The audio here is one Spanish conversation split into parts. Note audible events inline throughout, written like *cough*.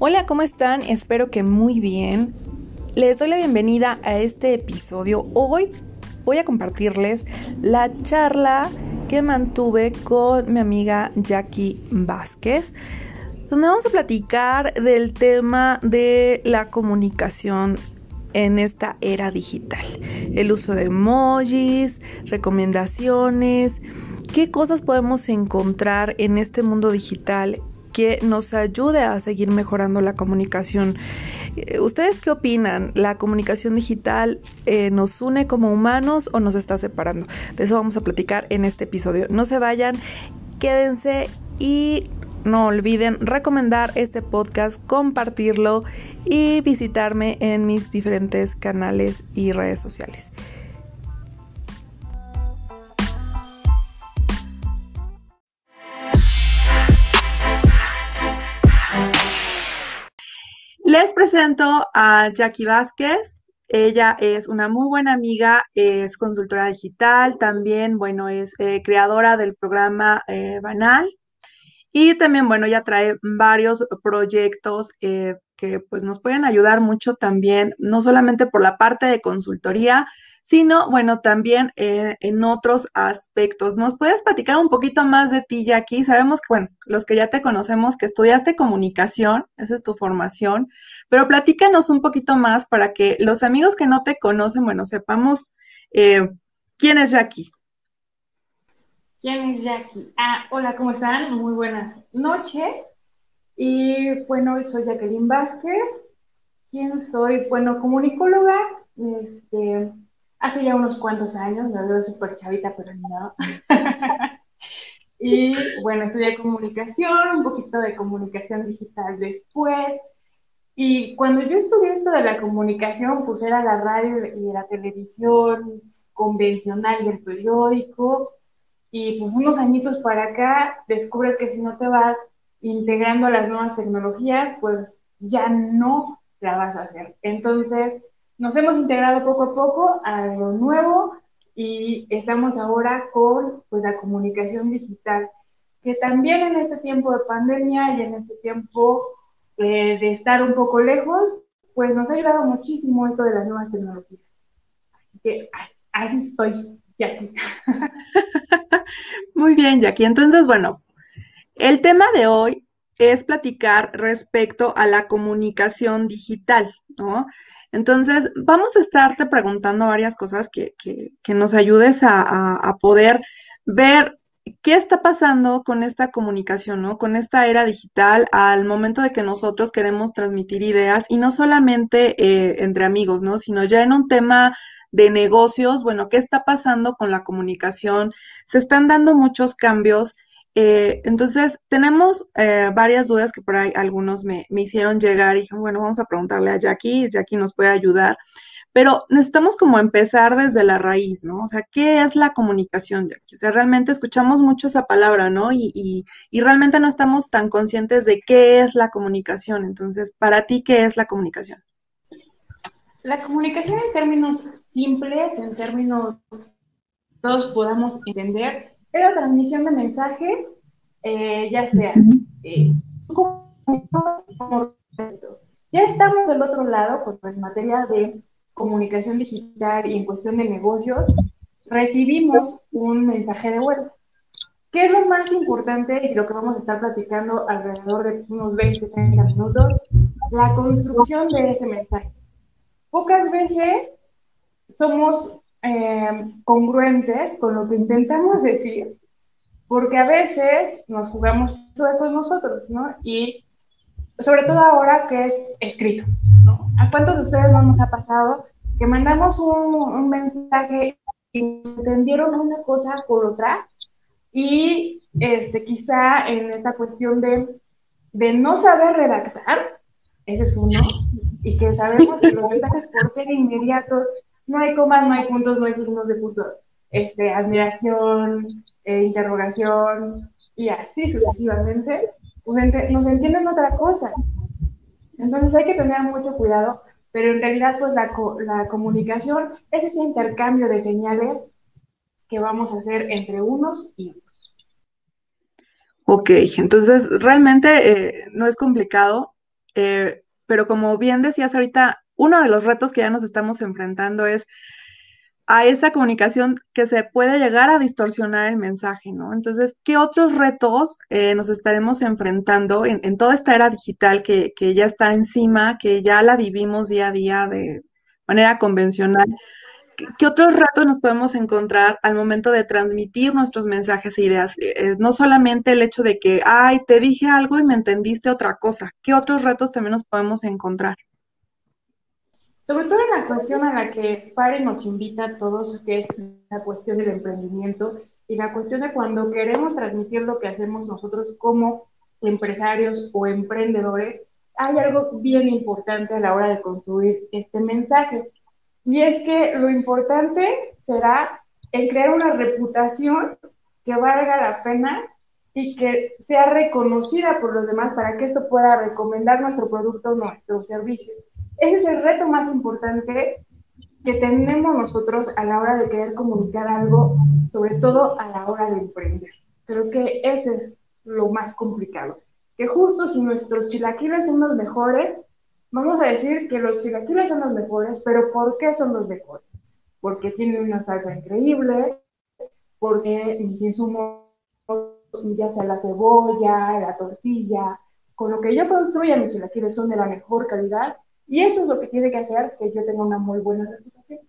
Hola, ¿cómo están? Espero que muy bien. Les doy la bienvenida a este episodio. Hoy voy a compartirles la charla que mantuve con mi amiga Jackie Vázquez, donde vamos a platicar del tema de la comunicación en esta era digital. El uso de emojis, recomendaciones, qué cosas podemos encontrar en este mundo digital que nos ayude a seguir mejorando la comunicación. Eh, ¿Ustedes qué opinan? ¿La comunicación digital eh, nos une como humanos o nos está separando? De eso vamos a platicar en este episodio. No se vayan, quédense y no olviden recomendar este podcast, compartirlo y visitarme en mis diferentes canales y redes sociales. Les presento a Jackie Vázquez. Ella es una muy buena amiga, es consultora digital, también, bueno, es eh, creadora del programa eh, Banal. Y también, bueno, ella trae varios proyectos eh, que pues nos pueden ayudar mucho también, no solamente por la parte de consultoría, sino, bueno, también eh, en otros aspectos. ¿Nos puedes platicar un poquito más de ti, Jackie? Sabemos que, bueno, los que ya te conocemos, que estudiaste comunicación, esa es tu formación, pero platícanos un poquito más para que los amigos que no te conocen, bueno, sepamos eh, quién es Jackie. ¿Quién es Jackie? Ah, hola, ¿cómo están? Muy buenas noches. Y bueno, soy Jacqueline Vázquez. ¿Quién soy? Bueno, comunicóloga, este, hace ya unos cuantos años, me veo súper chavita, pero no. *laughs* y bueno, estudié comunicación, un poquito de comunicación digital después. Y cuando yo estudié esto de la comunicación, pues era la radio y la televisión convencional y el periódico. Y pues unos añitos para acá descubres que si no te vas integrando a las nuevas tecnologías, pues ya no la vas a hacer. Entonces, nos hemos integrado poco a poco a lo nuevo y estamos ahora con pues, la comunicación digital, que también en este tiempo de pandemia y en este tiempo eh, de estar un poco lejos, pues nos ha ayudado muchísimo esto de las nuevas tecnologías. Así que así estoy, Jackie. *laughs* Muy bien, Jackie. Entonces, bueno, el tema de hoy es platicar respecto a la comunicación digital, ¿no? Entonces, vamos a estarte preguntando varias cosas que, nos ayudes a, poder ver qué está pasando con esta comunicación, ¿no? Con esta era digital al momento de que nosotros queremos transmitir ideas y no solamente eh, entre amigos, ¿no? Sino ya en un tema de negocios, bueno, ¿qué está pasando con la comunicación? Se están dando muchos cambios eh, entonces, tenemos eh, varias dudas que por ahí algunos me, hicieron llegar y dije, bueno, vamos a preguntarle a Jackie, Jackie nos puede ayudar, pero necesitamos como empezar desde la raíz, ¿no? O sea, ¿qué es la comunicación, Jackie? O sea, realmente escuchamos mucho esa palabra, ¿no? Y, y realmente no estamos tan conscientes de qué es la comunicación. Entonces, para ti, ¿qué es la comunicación? La comunicación en términos simples, en términos todos podamos entender, pero transmisión de mensajes, eh, ya sea eh, ya estamos del otro lado, pues en materia de comunicación digital y en cuestión de negocios, recibimos un mensaje de vuelta. ¿Qué es lo más importante y lo que vamos a estar platicando alrededor de unos 20, 30 minutos? La construcción de ese mensaje. Pocas veces somos eh, congruentes con lo que intentamos decir, porque a veces nos jugamos con nosotros, ¿no? Y sobre todo ahora que es escrito, ¿no? ¿A cuántos de ustedes no nos ha pasado que mandamos un, mensaje y entendieron una cosa por otra? Y este, quizá en esta cuestión de, de no saber redactar, ese es uno, y que sabemos que los mensajes por ser inmediatos no hay comas, no hay puntos, no hay signos de punto, este, admiración, eh, interrogación y así sucesivamente, pues nos entienden otra cosa. Entonces hay que tener mucho cuidado, pero en realidad pues la, la comunicación es ese intercambio de señales que vamos a hacer entre unos y otros. Ok, entonces realmente eh, no es complicado, eh, pero como bien decías ahorita, uno de los retos que ya nos estamos enfrentando es a esa comunicación que se puede llegar a distorsionar el mensaje, ¿no? Entonces, ¿qué otros retos eh, nos estaremos enfrentando en, toda esta era digital que, que, ya está encima, que ya la vivimos día a día de manera convencional? ¿Qué, qué otros retos nos podemos encontrar al momento de transmitir nuestros mensajes e ideas? Eh, no solamente el hecho de que, ay, te dije algo y me entendiste otra cosa. ¿Qué otros retos también nos podemos encontrar? Sobre todo en la cuestión a la que Pare nos invita a todos, que es la cuestión del emprendimiento y la cuestión de cuando queremos transmitir lo que hacemos nosotros como empresarios o emprendedores, hay algo bien importante a la hora de construir este mensaje. Y es que lo importante será el crear una reputación que valga la pena y que sea reconocida por los demás para que esto pueda recomendar nuestro producto, nuestro servicio. Ese es el reto más importante que tenemos nosotros a la hora de querer comunicar algo, sobre todo a la hora de emprender. Creo que ese es lo más complicado. Que justo si nuestros chilaquiles son los mejores, vamos a decir que los chilaquiles son los mejores, pero ¿por qué son los mejores? Porque tienen una salsa increíble, porque mis insumos, ya sea la cebolla, la tortilla, con lo que yo construya mis chilaquiles son de la mejor calidad y eso es lo que tiene que hacer que yo tenga una muy buena reputación.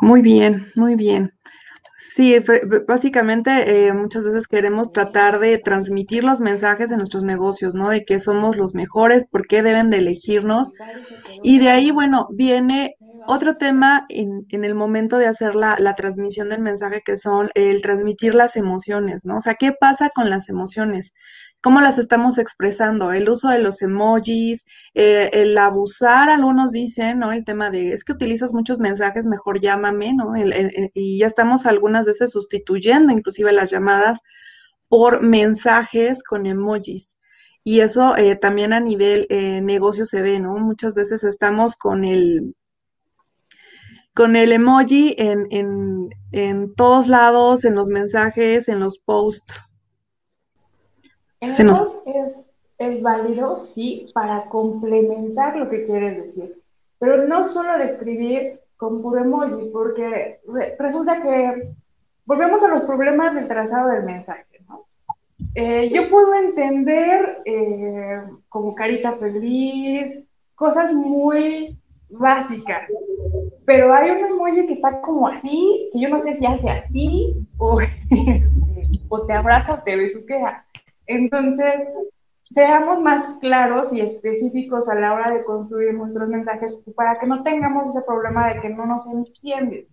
Muy bien, muy bien. Sí, básicamente eh, muchas veces queremos tratar de transmitir los mensajes de nuestros negocios, ¿no? De que somos los mejores, por qué deben de elegirnos. Y de ahí, bueno, viene otro tema en, en el momento de hacer la, la, transmisión del mensaje, que son el transmitir las emociones, ¿no? O sea, ¿qué pasa con las emociones? cómo las estamos expresando, el uso de los emojis, eh, el abusar, algunos dicen, ¿no? El tema de, es que utilizas muchos mensajes, mejor llámame, ¿no? El, el, y ya estamos algunas veces sustituyendo inclusive las llamadas por mensajes con emojis. Y eso eh, también a nivel eh, negocio se ve, ¿no? Muchas veces estamos con el, con el emoji en, en, en todos lados, en los mensajes, en los posts. El nos... es, es válido, sí, para complementar lo que quieres decir, pero no solo describir con puro emoji, porque resulta que volvemos a los problemas del trazado del mensaje, ¿no? Eh, yo puedo entender eh, como carita feliz, cosas muy básicas, pero hay un emoji que está como así, que yo no sé si hace así, o, *laughs* o te abraza o te besuquea. Entonces, seamos más claros y específicos a la hora de construir nuestros mensajes para que no tengamos ese problema de que no nos entienden.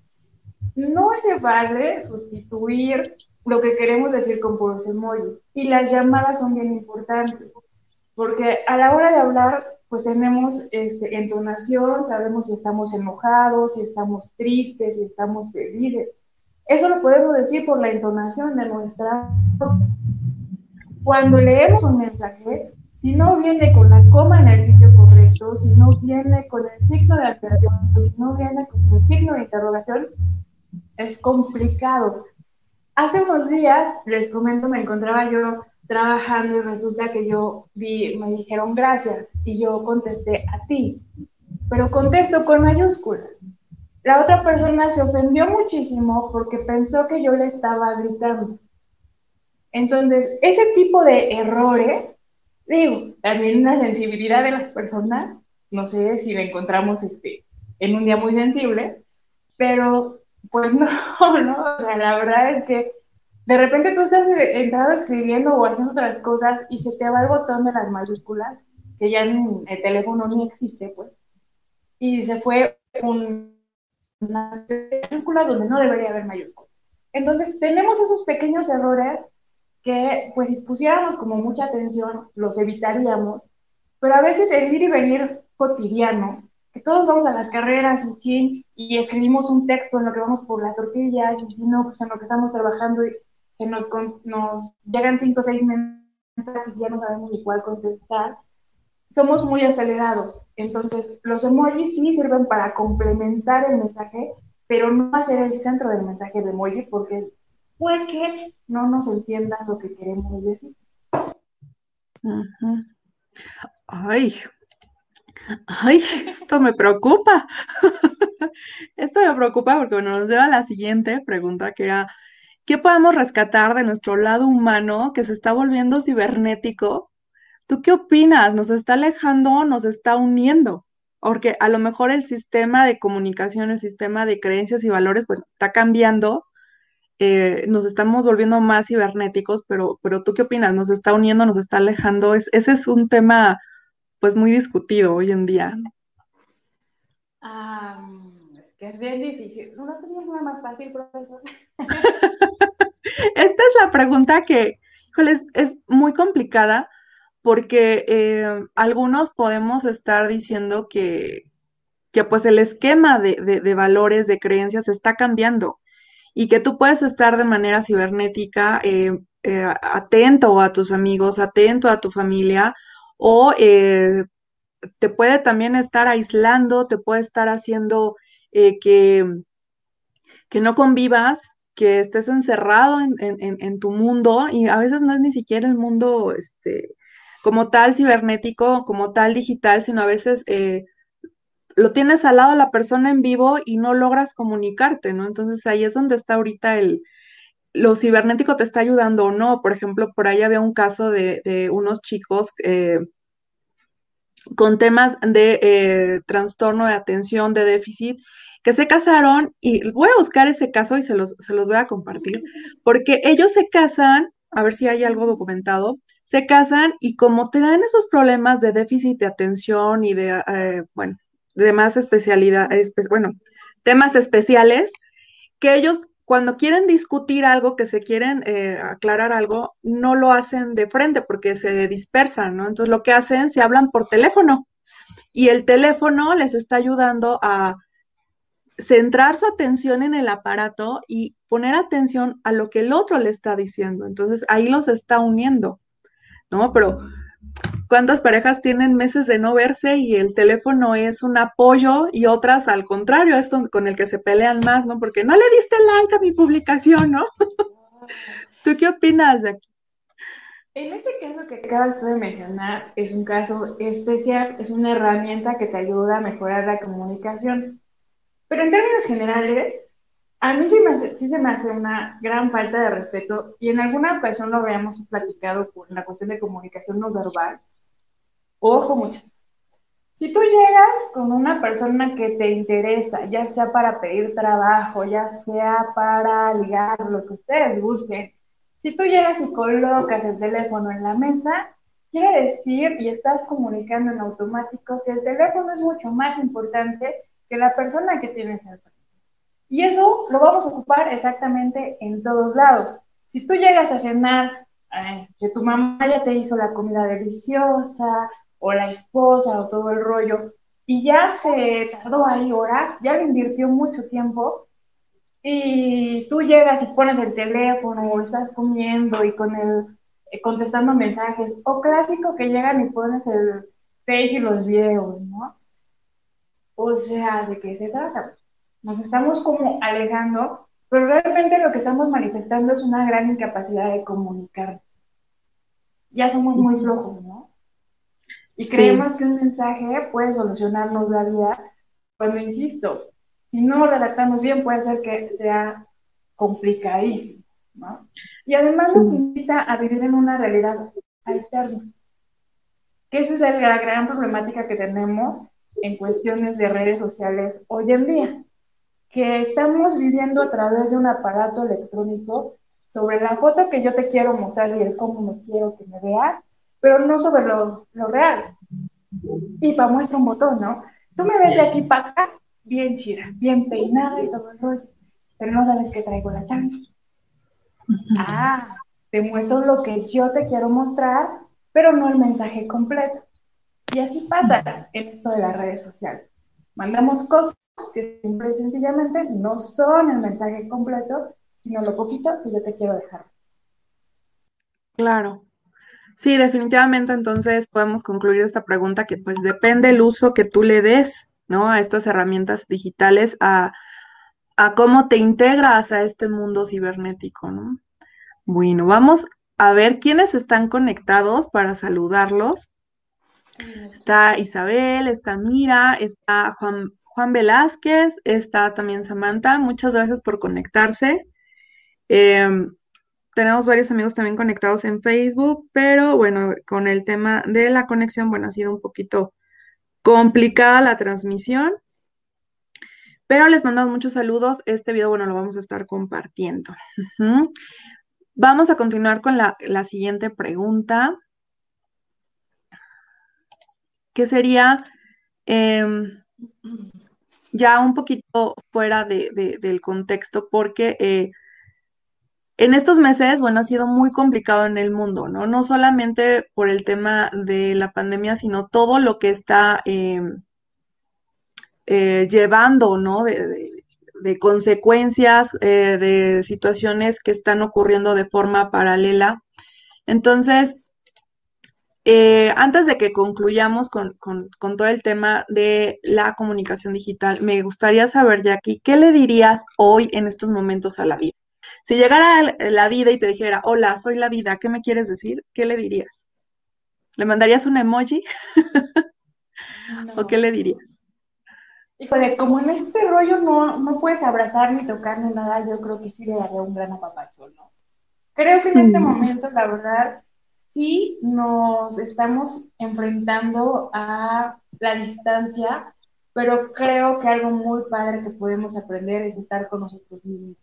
No se vale sustituir lo que queremos decir con puros emojis y las llamadas son bien importantes porque a la hora de hablar pues tenemos este, entonación, sabemos si estamos enojados, si estamos tristes, si estamos felices. Eso lo podemos decir por la entonación de nuestra voz. Cuando leemos un mensaje, si no viene con la coma en el sitio correcto, si no viene con el signo de admiración, si no viene con el signo de interrogación, es complicado. Hace unos días, les comento, me encontraba yo trabajando y resulta que yo me dijeron gracias y yo contesté a ti, pero contesto con mayúsculas. La otra persona se ofendió muchísimo porque pensó que yo le estaba gritando. Entonces, ese tipo de errores, digo, también una sensibilidad de las personas, no sé si la encontramos este, en un día muy sensible, pero pues *laughs* no, no, o sea, la verdad es que de repente tú estás entrado escribiendo o haciendo otras cosas y se te va el botón de las mayúsculas, que ya en el teléfono ni existe, pues, y se fue un, una mayúscula donde no debería haber mayúsculas. Entonces, tenemos esos pequeños errores que pues si pusiéramos como mucha atención, los evitaríamos, pero a veces el ir y venir cotidiano, que todos vamos a las carreras y, y escribimos un texto en lo que vamos por las tortillas, y si no, pues en lo que estamos trabajando, y se nos, nos llegan cinco o seis mensajes y ya no sabemos de cuál contestar, somos muy acelerados. Entonces, los emojis sí sirven para complementar el mensaje, pero no hacer el centro del mensaje de emoji, porque puede que no nos entiendan lo que queremos decir. Ay, ay, esto me preocupa. *laughs* Esto me preocupa porque nos lleva a la siguiente pregunta, que era, ¿qué podemos rescatar de nuestro lado humano que se está volviendo cibernético? ¿Tú qué opinas? ¿Nos está alejando o nos está uniendo? Porque a lo mejor el sistema de comunicación, el sistema de creencias y valores, pues está cambiando, eh, nos estamos volviendo más cibernéticos, pero, pero ¿tú qué opinas? ¿Nos está uniendo, nos está alejando? Es, ese es un tema pues muy discutido hoy en día. Ah, es bien difícil. ¿No tenías una más fácil, profesor? *laughs* Esta es la pregunta que, híjole, es, muy complicada porque eh, algunos podemos estar diciendo que, que pues el esquema de, de- valores, de creencias está cambiando y que tú puedes estar de manera cibernética eh, eh, atento a tus amigos, atento a tu familia o te puede también estar aislando, te puede estar haciendo eh, que, que no convivas, que estés encerrado en, en- en- tu mundo y a veces no es ni siquiera el mundo este, como tal cibernético, como tal digital, sino a veces eh, lo tienes al lado la persona en vivo y no logras comunicarte, ¿no? Entonces ahí es donde está ahorita el, lo cibernético te está ayudando o no. Por ejemplo, por ahí había un caso de, de unos chicos eh, con temas de eh, trastorno de atención, de déficit, que se casaron y voy a buscar ese caso y se los, se los voy a compartir, porque ellos se casan, a ver si hay algo documentado, se casan y como traen esos problemas de déficit de atención y de, eh, bueno, de demás especialidad, espe- bueno, temas especiales, que ellos cuando quieren discutir algo, que se quieren eh, aclarar algo, no lo hacen de frente porque se dispersan, ¿no? Entonces lo que hacen, se hablan por teléfono y el teléfono les está ayudando a centrar su atención en el aparato y poner atención a lo que el otro le está diciendo. Entonces ahí los está uniendo, ¿no? Pero ¿cuántas parejas tienen meses de no verse y el teléfono es un apoyo y otras al contrario, es con el que se pelean más, ¿no? Porque no le diste like a mi publicación, ¿no? *laughs* ¿Tú qué opinas de aquí? En este caso que acabas de mencionar, es un caso especial, es una herramienta que te ayuda a mejorar la comunicación. Pero en términos generales, a mí sí, me hace- sí se me hace una gran falta de respeto y en alguna ocasión lo habíamos platicado con la cuestión de comunicación no verbal. Ojo, muchachos. Si tú llegas con una persona que te interesa, ya sea para pedir trabajo, ya sea para ligar, lo que ustedes busquen, si tú llegas y colocas el teléfono en la mesa, quiere decir y estás comunicando en automático que el teléfono es mucho más importante que la persona que tienes al frente. Y eso lo vamos a ocupar exactamente en todos lados. Si tú llegas a cenar, eh, que tu mamá ya te hizo la comida deliciosa, o la esposa, o todo el rollo, y ya se tardó ahí horas, ya le invirtió mucho tiempo, y tú llegas y pones el teléfono, o estás comiendo y con el eh, contestando mensajes, o clásico que llegan y pones el Face y los videos, ¿no? O sea, ¿de qué se trata? Nos estamos como alejando, pero realmente lo que estamos manifestando es una gran incapacidad de comunicar. Ya somos muy flojos, ¿no? Y Sí, creemos que un mensaje puede solucionarnos la vida, cuando insisto, si no lo redactamos bien, puede ser que sea complicadísimo, ¿no? Y además nos sí, invita a vivir en una realidad alterna, que esa es la gran problemática que tenemos en cuestiones de redes sociales hoy en día, que estamos viviendo a través de un aparato electrónico sobre la foto que yo te quiero mostrar y el cómo me quiero que me veas, pero no sobre lo, lo real. Y para muestra un botón, ¿no? Tú me ves de aquí para acá, bien chida, bien peinada y todo el rollo, pero no sabes que traigo la chancla. Ah, te muestro lo que yo te quiero mostrar, pero no el mensaje completo. Y así pasa en esto de las redes sociales. Mandamos cosas que simple y sencillamente no son el mensaje completo, sino lo poquito que yo te quiero dejar. claro. Sí, definitivamente entonces podemos concluir esta pregunta que pues depende el uso que tú le des, ¿no? A estas herramientas digitales, a, a cómo te integras a este mundo cibernético, ¿no? Bueno, vamos a ver quiénes están conectados para saludarlos. Está Isabel, está Mira, está Juan, Juan Velázquez, está también Samantha. Muchas gracias por conectarse. Em, tenemos varios amigos también conectados en Facebook, pero bueno, con el tema de la conexión, bueno, ha sido un poquito complicada la transmisión. Pero les mandamos muchos saludos. Este video, bueno, lo vamos a estar compartiendo. Vamos a continuar con la, siguiente pregunta, que sería em, ya un poquito fuera del contexto, porque eh, en estos meses, bueno, ha sido muy complicado en el mundo, ¿no? No solamente por el tema de la pandemia, sino todo lo que está em, eh, llevando, ¿no? de, consecuencias eh, de situaciones que están ocurriendo de forma paralela. Entonces, eh, antes de que concluyamos con, todo el tema de la comunicación digital, me gustaría saber, Jackie, ¿qué le dirías hoy en estos momentos a la vida? Si llegara la vida y te dijera, hola, soy la vida, ¿qué me quieres decir? ¿Qué le dirías? ¿Le mandarías un emoji? ¿O qué le dirías? Híjole, como en este rollo no, no puedes abrazar ni tocar ni nada, yo creo que sí le daría un gran apapacho, ¿no? Creo que en este mm. momento, la verdad, sí nos estamos enfrentando a la distancia, pero creo que algo muy padre que podemos aprender es estar con nosotros mismos,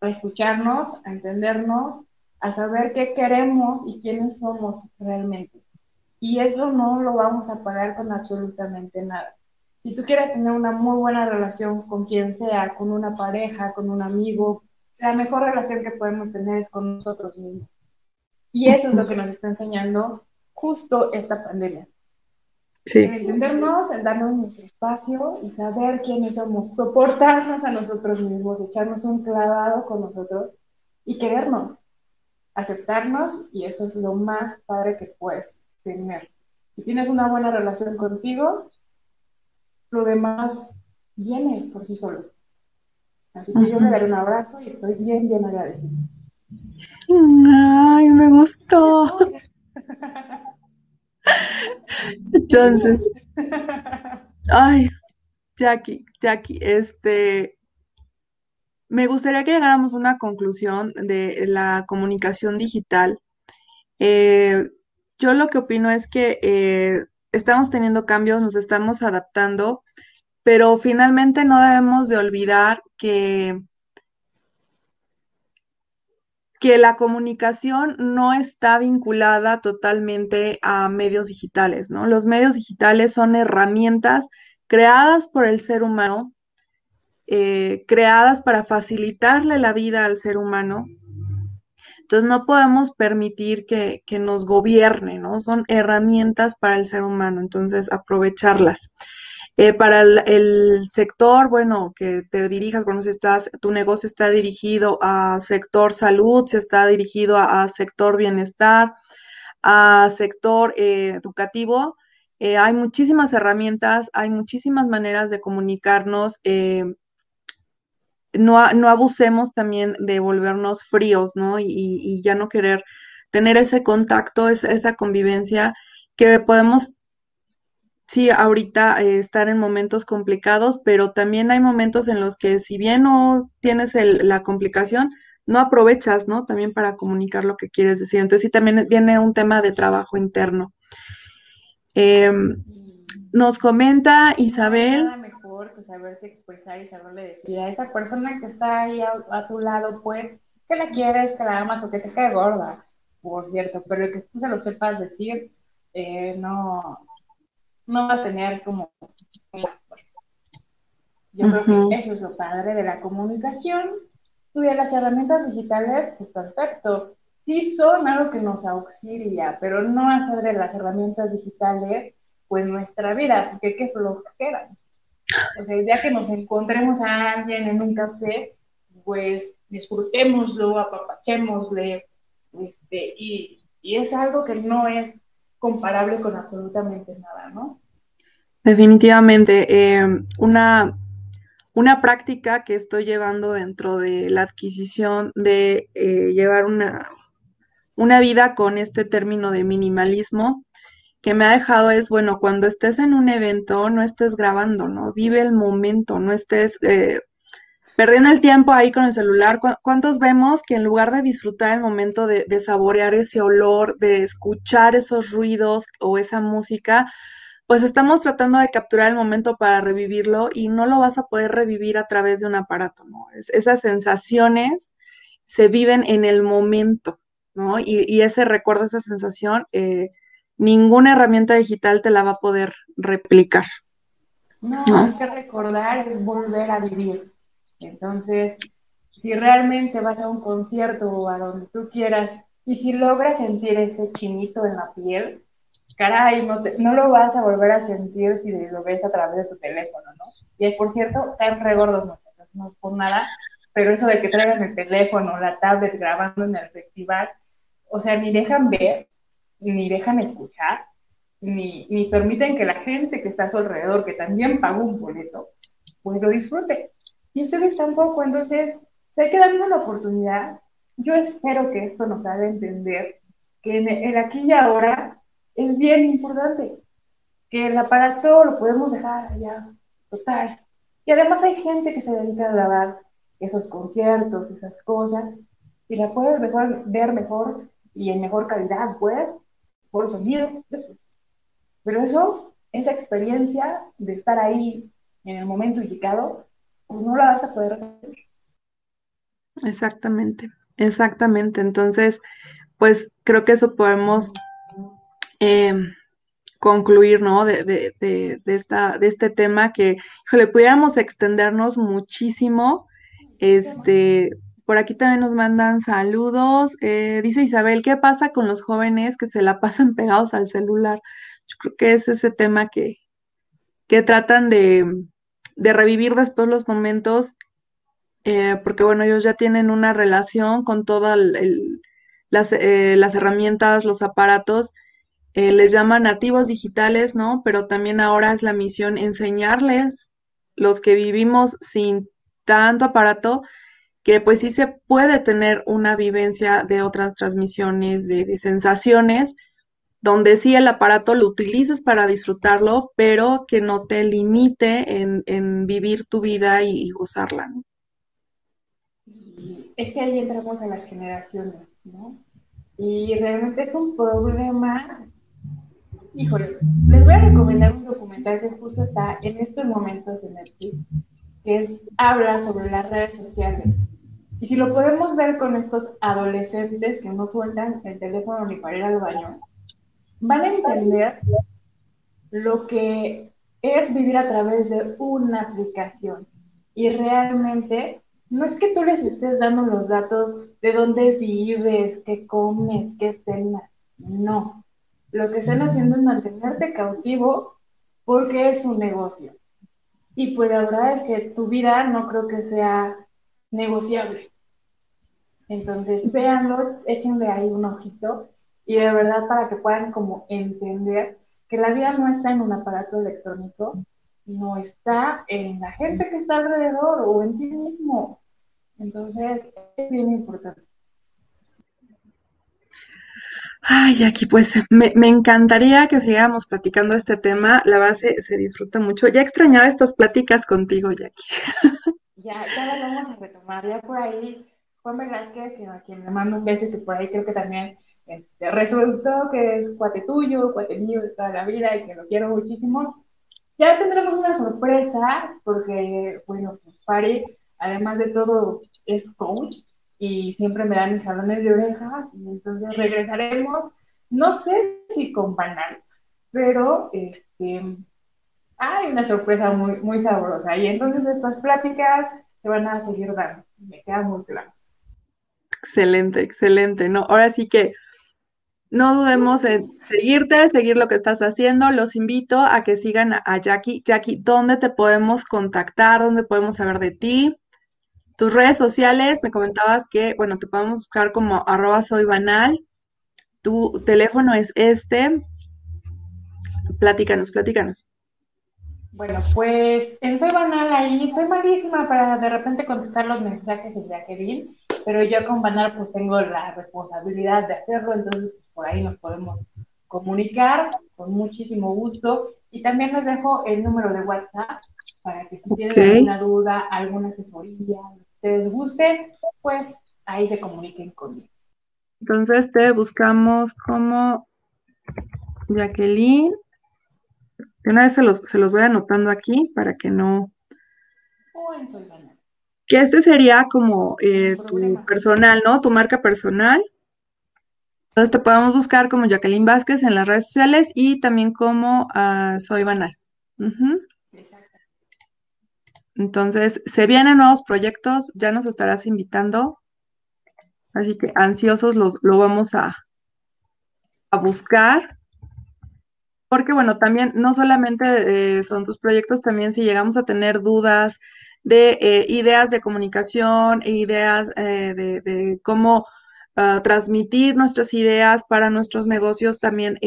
a escucharnos, a entendernos, a saber qué queremos y quiénes somos realmente. Y eso no lo vamos a pagar con absolutamente nada si tú quieres tener una muy buena relación con quien sea, con una pareja, con un amigo, la mejor relación que podemos tener es con nosotros mismos. Y eso es lo que nos está enseñando justo esta pandemia. Sí. entendernos, en darnos nuestro espacio y saber quiénes somos, soportarnos a nosotros mismos, echarnos un clavado con nosotros y querernos, aceptarnos y eso es lo más padre que puedes tener. Si tienes una buena relación contigo, lo demás viene por sí solo. Así que yo le daré un abrazo y estoy bien, bien agradecida. Ay, me gustó. *laughs* Entonces, ay, Jackie, Jackie, este, me gustaría que llegáramos a una conclusión de la comunicación digital. Eh, yo lo que opino es que eh, estamos teniendo cambios, nos estamos adaptando, pero finalmente no debemos de olvidar que, que la comunicación no está vinculada totalmente a medios digitales, ¿no? Los medios digitales son herramientas creadas por el ser humano, eh, creadas para facilitarle la vida al ser humano, entonces no podemos permitir que, nos gobierne, ¿no? Son herramientas para el ser humano, entonces aprovecharlas. Eh, para el, sector, bueno, que te dirijas, bueno, si estás, tu negocio está dirigido a sector salud, si está dirigido a, sector bienestar, a sector eh, educativo, eh, hay muchísimas herramientas, hay muchísimas maneras de comunicarnos no, abusemos también de volvernos fríos, ¿no? Y, ya no querer tener ese contacto, esa, convivencia que podemos, sí, ahorita eh, estar en momentos complicados, pero también hay momentos en los que si bien no tienes la complicación, no aprovechas, ¿no? También para comunicar lo que quieres decir. Entonces sí, también viene un tema de trabajo interno. Em, nos comenta Isabel que saberte expresar y saberle decir a esa persona que está ahí a, tu lado, pues, que la quieres, que la amas o que te cae gorda, por cierto, pero que tú se lo sepas decir, eh, no, no va a tener como... Yo creo que eso es lo padre de la comunicación y de las herramientas digitales, pues perfecto. Sí son algo que nos auxilia, pero no hacer de las herramientas digitales pues nuestra vida, porque qué flojera. O sea, ya que nos encontremos a alguien en un café, pues disfrutémoslo, apapachémosle, este, y, es algo que no es comparable con absolutamente nada, ¿no? Definitivamente, eh, una, una práctica que estoy llevando dentro de la adquisición de eh, llevar una, una vida con este término de minimalismo que me ha dejado es, bueno, cuando estés en un evento, no estés grabando, ¿no? Vive el momento, no estés eh, perdiendo el tiempo ahí con el celular. ¿Cuántos vemos que en lugar de disfrutar el momento de, de saborear ese olor, de escuchar esos ruidos o esa música, pues estamos tratando de capturar el momento para revivirlo y no lo vas a poder revivir a través de un aparato, ¿no? esas sensaciones se viven en el momento, ¿no? Y, ese recuerdo, esa sensación, eh, ninguna herramienta digital te la va a poder replicar. No, hay que recordar es volver a vivir. Entonces, si realmente vas a un concierto o a donde tú quieras y si logras sentir ese chinito en la piel, caray, no, no lo vas a volver a sentir si lo ves a través de tu teléfono, ¿no? Y por cierto, están regordos nosotros, no es por nada, pero eso de que traigan el teléfono, la tablet grabando en el festival, o sea, ni dejan ver, ni dejan escuchar, ni, ni permiten que la gente que está a su alrededor, que también pagó un boleto, pues lo disfrute. Y ustedes tampoco, entonces, si hay que darle una oportunidad. Yo espero que esto nos haga entender que en el aquí y ahora es bien importante que el aparato lo podemos dejar allá, total. Y además hay gente que se dedica a grabar esos conciertos, esas cosas, y la puedes ver mejor y en mejor calidad, pues, por sonido, después. Pero eso, esa experiencia de estar ahí en el momento indicado, pues no la vas a poder. Exactamente, exactamente. Entonces, pues creo que eso podemos eh, concluir, ¿no? De, de, de, de, esta, de este tema que, híjole, pudiéramos extendernos muchísimo. Este, por aquí también nos mandan saludos. Eh, dice Isabel, ¿qué pasa con los jóvenes que se la pasan pegados al celular? Yo creo que es ese tema que, que tratan de, de revivir después los momentos, eh, porque bueno, ellos ya tienen una relación con todas las, eh, las herramientas, los aparatos eh, les llaman nativos digitales, ¿no? Pero también ahora es la misión enseñarles, los que vivimos sin tanto aparato, que pues sí se puede tener una vivencia de otras transmisiones, de, sensaciones, donde sí el aparato lo utilices para disfrutarlo, pero que no te limite en, vivir tu vida y, gozarla, ¿no? Es que ahí entramos en las generaciones, ¿no? Y realmente es un problema Híjole, les voy a recomendar un documental que justo está en estos momentos en Netflix, que habla sobre las redes sociales. Y si lo podemos ver con estos adolescentes que no sueltan el teléfono ni para ir al baño, van a entender lo que es vivir a través de una aplicación. Y realmente no es que tú les estés dando los datos de dónde vives, qué comes, qué cenas. No lo que están haciendo es mantenerte cautivo porque es un negocio. Y pues la verdad es que tu vida no creo que sea negociable. Entonces, véanlo, échenle ahí un ojito y de verdad para que puedan como entender que la vida no está en un aparato electrónico, no está en la gente que está alrededor o en ti mismo. Entonces, es bien importante. Ay, aquí pues me, encantaría que siguiéramos platicando este tema. La base se, disfruta mucho. Ya extrañaba estas pláticas contigo, Jackie. *laughs* Ya, ya las vamos a retomar. Ya por ahí, Juan Velázquez, a quien le mando un beso, que por ahí creo que también este, resultó que es cuate tuyo, cuate mío de toda la vida y que lo quiero muchísimo. Ya tendremos una sorpresa, porque, bueno, pues Fari, además de todo, es coach y siempre me dan mis jalones de orejas y entonces regresaremos, no sé si con banal, pero este, hay una sorpresa muy, muy sabrosa y entonces estas pláticas se van a seguir dando, me queda muy claro. Excelente, excelente, ¿no? Ahora sí que no dudemos en seguirte, seguir lo que estás haciendo. Los invito a que sigan a Jackie. Jackie, ¿dónde te podemos contactar? ¿Dónde podemos saber de ti? Tus redes sociales, me comentabas que, bueno, te podemos buscar como arroba soy banal. Tu teléfono es este. Platícanos, platícanos. Bueno, pues en Soy Banal ahí, soy malísima para de repente contestar los mensajes en Jacqueline, pero yo con Banal pues tengo la responsabilidad de hacerlo, entonces pues, por ahí nos podemos comunicar con muchísimo gusto. Y también les dejo el número de WhatsApp para que si tienen alguna duda, alguna asesoría, que les guste, pues ahí se comuniquen conmigo. Entonces te buscamos como Jacqueline de una vez se los, se los voy anotando aquí para que no... Que este sería como eh, tu personal, ¿no? Tu marca personal. Entonces te podemos buscar como Jacqueline Vázquez en las redes sociales y también como uh, Soy Banal. Entonces, se vienen nuevos proyectos, ya nos estarás invitando. Así que ansiosos los, lo vamos a, a buscar porque bueno, también no solamente eh, son tus proyectos, también si llegamos a tener dudas de eh, ideas de comunicación, ideas eh, de, cómo ah, transmitir nuestras ideas para nuestros negocios, también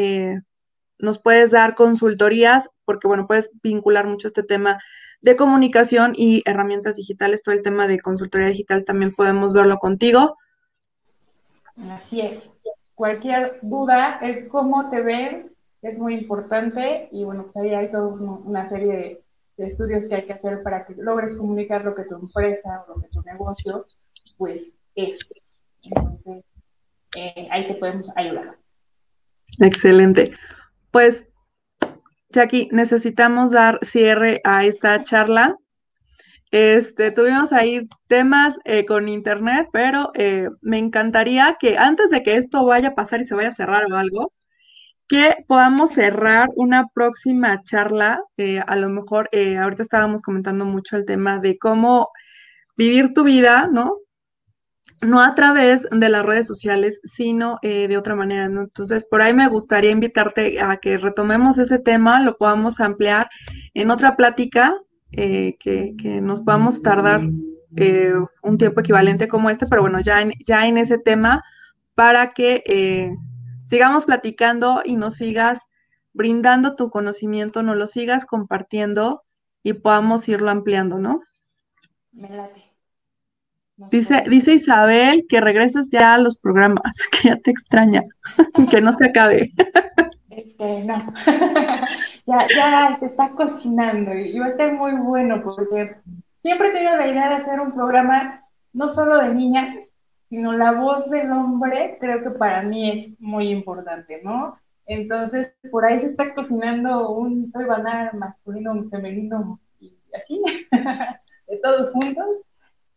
nos puedes dar consultorías, porque bueno, puedes vincular mucho este tema de comunicación y herramientas digitales, todo el tema de consultoría digital también podemos verlo contigo. Así es. Cualquier duda, el cómo te ven, es muy importante y bueno, pues ahí hay toda una serie de, estudios que hay que hacer para que logres comunicar lo que tu empresa o lo que tu negocio pues es. Entonces, eh, ahí te podemos ayudar. Excelente. Pues, Jackie, necesitamos dar cierre a esta charla. Este, tuvimos ahí temas eh, con internet, pero eh, me encantaría que antes de que esto vaya a pasar y se vaya a cerrar o algo, que podamos cerrar una próxima charla. Eh, a lo mejor eh, ahorita estábamos comentando mucho el tema de cómo vivir tu vida, ¿no? No a través de las redes sociales, sino eh, de otra manera, ¿no? Entonces, por ahí me gustaría invitarte a que retomemos ese tema, lo podamos ampliar en otra plática, que, que, nos podamos tardar un tiempo equivalente como este, pero bueno, ya en, ya en ese tema, para que sigamos platicando y nos sigas brindando tu conocimiento, nos lo sigas compartiendo y podamos irlo ampliando, ¿no? Me late. dice, dice Isabel que regreses ya a los programas, *laughs* que ya te extraña, que no se acabe. Este, no, *laughs* ya, ya se está cocinando y va a estar muy bueno porque siempre he tenido la idea de hacer un programa no solo de niñas, sino la voz del hombre creo que para mí es muy importante, ¿no? Entonces, por ahí se está cocinando un soy banal masculino, femenino y así, *laughs* de todos juntos.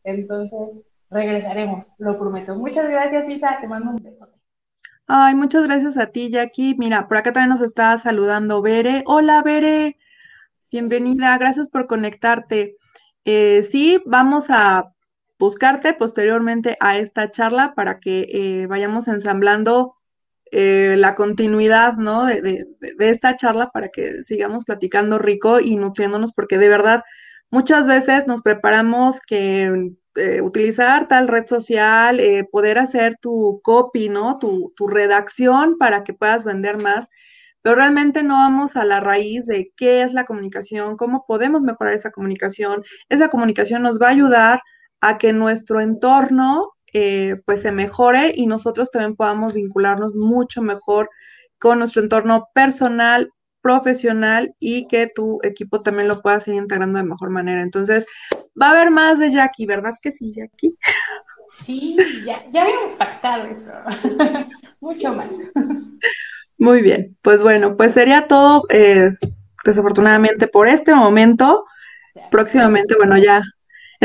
Entonces, regresaremos, lo prometo. Muchas gracias, Isa, te mando un beso. Ay, muchas gracias a ti, Jackie. Mira, por acá también nos está saludando Bere. Hola, Bere. Bienvenida, gracias por conectarte. Eh, sí, vamos a buscarte posteriormente a esta charla para que eh, vayamos ensamblando eh, la continuidad, ¿no? De, esta charla para que sigamos platicando rico y nutriéndonos, porque de verdad muchas veces nos preparamos que eh, utilizar tal red social, poder hacer tu copy, ¿no? Tu, tu redacción para que puedas vender más pero realmente no vamos a la raíz de qué es la comunicación, cómo podemos mejorar esa comunicación. Esa comunicación nos va a ayudar a que nuestro entorno eh, pues se mejore y nosotros también podamos vincularnos mucho mejor con nuestro entorno personal, profesional y que tu equipo también lo pueda seguir integrando de mejor manera. Entonces, va a haber más de Jackie, ¿verdad que sí, Jackie? Sí, ya, ya habíamos pactado eso. *laughs* mucho más. Muy bien, pues bueno, pues sería todo eh, desafortunadamente por este momento. Próximamente, bueno, ya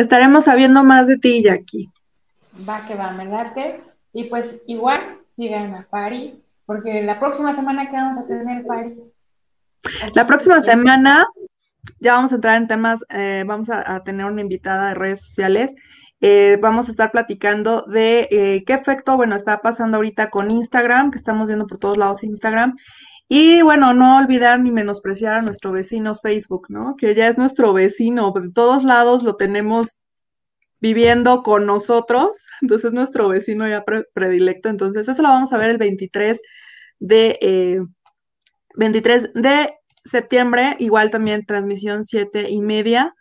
estaremos sabiendo más de ti, Jackie. Va que va, me late. Y pues igual sigan a Pari, porque la próxima semana que vamos a tener, Pari. La próxima semana ya vamos a entrar en temas, eh, vamos a, tener una invitada de redes sociales. Eh, vamos a estar platicando de eh, qué efecto, bueno, está pasando ahorita con Instagram, que estamos viendo por todos lados Instagram, y bueno, no olvidar ni menospreciar a nuestro vecino Facebook, ¿no? Que ya es nuestro vecino, de todos lados lo tenemos viviendo con nosotros, *laughs* entonces es nuestro vecino ya predilecto, entonces eso lo vamos a ver el 23 de, 23 eh, de septiembre, igual también transmisión siete y media,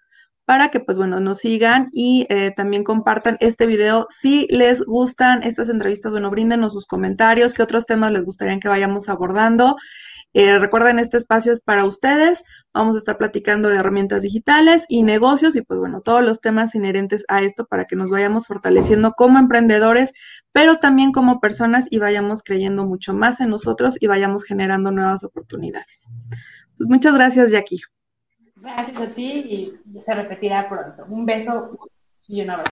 para que pues bueno, nos sigan y eh, también compartan este video. Si les gustan estas entrevistas, bueno, bríndenos sus comentarios, qué otros temas les gustaría que vayamos abordando. Eh, recuerden, este espacio es para ustedes. Vamos a estar platicando de herramientas digitales y negocios y pues bueno, todos los temas inherentes a esto para que nos vayamos fortaleciendo como emprendedores, pero también como personas y vayamos creyendo mucho más en nosotros y vayamos generando nuevas oportunidades. Pues muchas gracias, Jackie. Gracias a ti y se repetirá pronto. Un beso y un abrazo.